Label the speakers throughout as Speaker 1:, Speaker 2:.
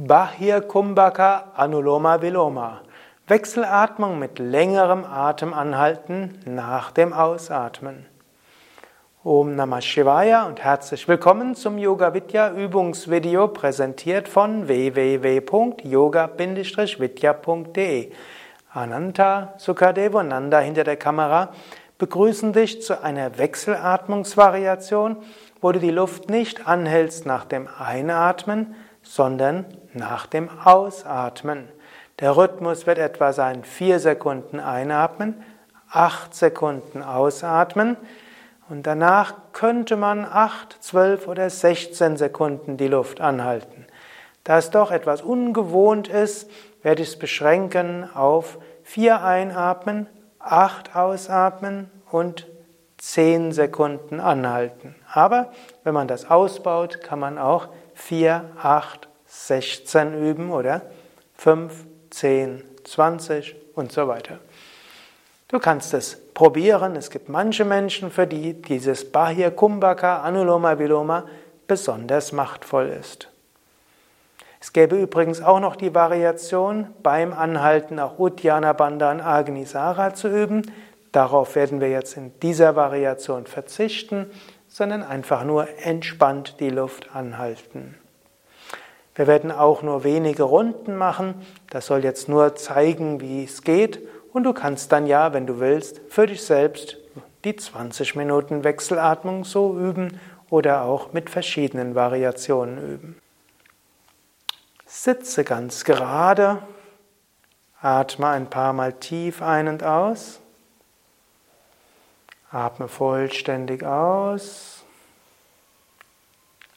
Speaker 1: Bahir Kumbhaka Anuloma Viloma. Wechselatmung mit längerem Atemanhalten nach dem Ausatmen. Om Namah Shivaya und herzlich willkommen zum Yoga Vidya Übungsvideo präsentiert von www.yoga-vidya.de. Ananta Sukadevananda hinter der Kamera begrüßen dich zu einer Wechselatmungsvariation, wo du die Luft nicht anhältst nach dem Einatmen, sondern nach dem Ausatmen. Der Rhythmus wird etwa sein 4 Sekunden einatmen, 8 Sekunden ausatmen und danach könnte man 8, 12 oder 16 Sekunden die Luft anhalten. Da es doch etwas ungewohnt ist, werde ich es beschränken auf 4 einatmen, 8 ausatmen und 10 Sekunden anhalten. Aber wenn man das ausbaut, kann man auch 4, 8, 16 üben oder 5, 10, 20 und so weiter. Du kannst es probieren. Es gibt manche Menschen, für die dieses Bahir Kumbhaka Anuloma Viloma besonders machtvoll ist. Es gäbe übrigens auch noch die Variation, beim Anhalten auch Uddiyana Bandha und Agnisara zu üben. Darauf werden wir jetzt in dieser Variation verzichten, sondern einfach nur entspannt die Luft anhalten. Wir werden auch nur wenige Runden machen. Das soll jetzt nur zeigen, wie es geht. Und du kannst dann ja, wenn du willst, für dich selbst die 20 Minuten Wechselatmung so üben oder auch mit verschiedenen Variationen üben. Sitze ganz gerade. Atme ein paar Mal tief ein und aus. Atme vollständig aus.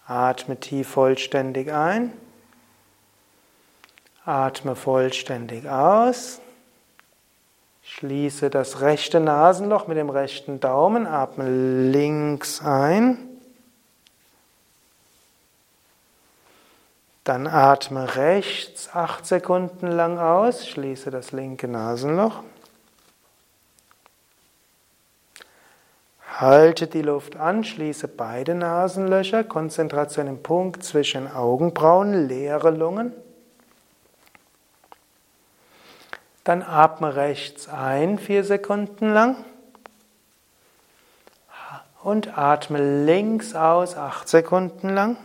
Speaker 1: Atme tief vollständig ein. Atme vollständig aus. Schließe das rechte Nasenloch mit dem rechten Daumen. Atme links ein. Dann atme rechts acht Sekunden lang aus. Schließe das linke Nasenloch. Halte die Luft an, schließe beide Nasenlöcher, Konzentration im Punkt zwischen Augenbrauen, leere Lungen. Dann atme rechts ein, vier Sekunden lang. Und atme links aus, acht Sekunden lang.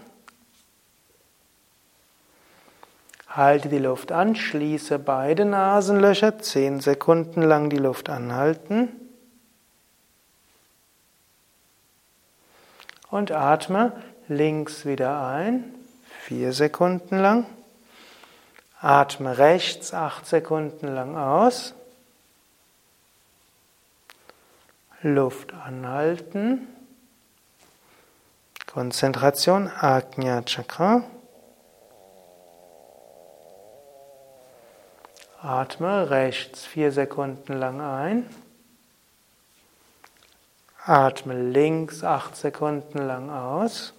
Speaker 1: Halte die Luft an, schließe beide Nasenlöcher, zehn Sekunden lang die Luft anhalten. Und atme links wieder ein, vier Sekunden lang. Atme rechts acht Sekunden lang aus. Luft anhalten. Konzentration Ajna Chakra. Atme rechts vier Sekunden lang ein. Atme links acht Sekunden lang aus.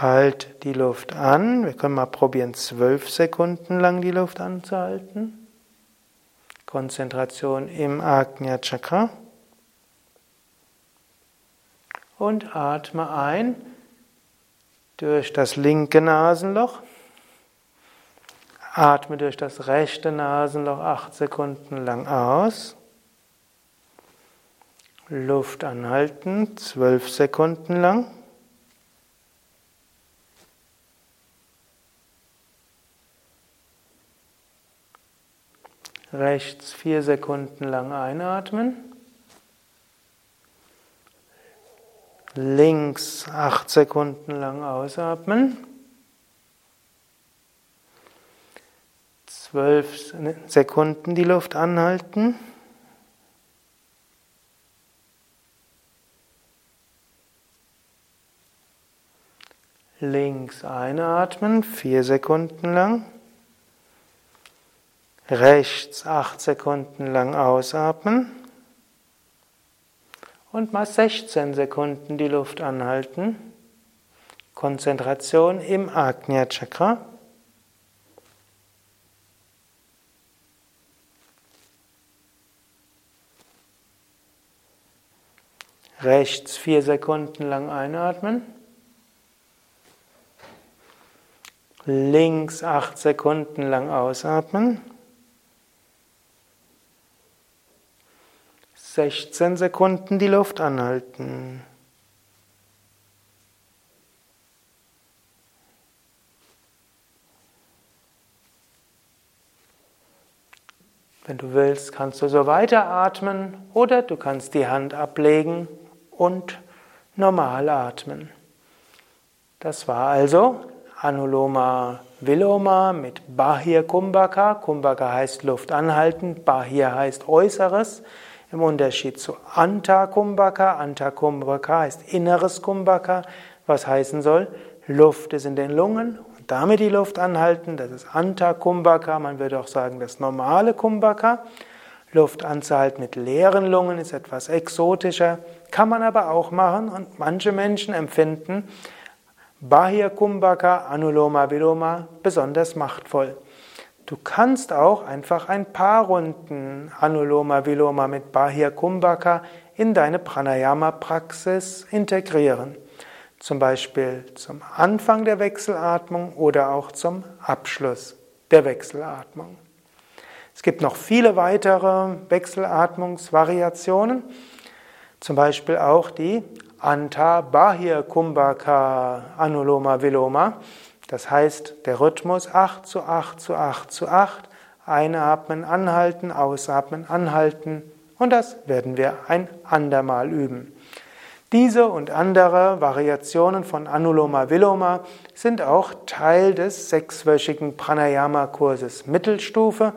Speaker 1: Halt die Luft an. Wir können mal probieren, zwölf Sekunden lang die Luft anzuhalten. Konzentration im Ajna Chakra. Und atme ein durch das linke Nasenloch. Atme durch das rechte Nasenloch acht Sekunden lang aus. Luft anhalten, zwölf Sekunden lang. Rechts vier Sekunden lang einatmen. Links acht Sekunden lang ausatmen. Zwölf Sekunden die Luft anhalten. Links einatmen, vier Sekunden lang. Rechts acht Sekunden lang ausatmen und mal 16 Sekunden die Luft anhalten. Konzentration im Agnya Chakra. Rechts vier Sekunden lang einatmen. links acht Sekunden lang ausatmen. 16 Sekunden die Luft anhalten. Wenn du willst, kannst du so weiteratmen oder du kannst die Hand ablegen und normal atmen. Das war also Anuloma Viloma mit Bahir Kumbhaka. Kumbhaka heißt Luft anhalten, Bahir heißt Äußeres. Im Unterschied zu Anta Kumbhaka. Anta Kumbhaka heißt inneres Kumbhaka, was heißen soll, Luft ist in den Lungen damit die Luft anhalten, das ist Anta Kumbhaka, man würde auch sagen das normale Kumbhaka. Luft anzuhalten mit leeren Lungen ist etwas exotischer, kann man aber auch machen und manche Menschen empfinden Bahir Kumbhaka, Anuloma Viloma besonders machtvoll. Du kannst auch einfach ein paar Runden Anuloma Viloma mit Bahir Kumbhaka in deine Pranayama-Praxis integrieren. Zum Beispiel zum Anfang der Wechselatmung oder auch zum Abschluss der Wechselatmung. Es gibt noch viele weitere Wechselatmungsvariationen, zum Beispiel auch die Anta Bahir Kumbhaka Anuloma Viloma. Das heißt, der Rhythmus 8 zu 8 zu 8 zu 8. Einatmen, anhalten, ausatmen, anhalten. Und das werden wir ein andermal üben. Diese und andere Variationen von Anuloma Viloma sind auch Teil des sechswöchigen Pranayama-Kurses Mittelstufe.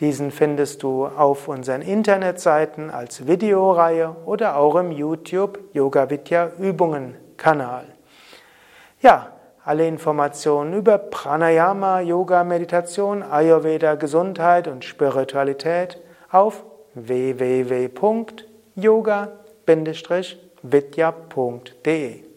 Speaker 1: Diesen findest du auf unseren Internetseiten als Videoreihe oder auch im YouTube Yoga Vidya Übungen Kanal. Ja, alle Informationen über Pranayama, Yoga, Meditation, Ayurveda, Gesundheit und Spiritualität auf www.yoga-vidya.de vidya.de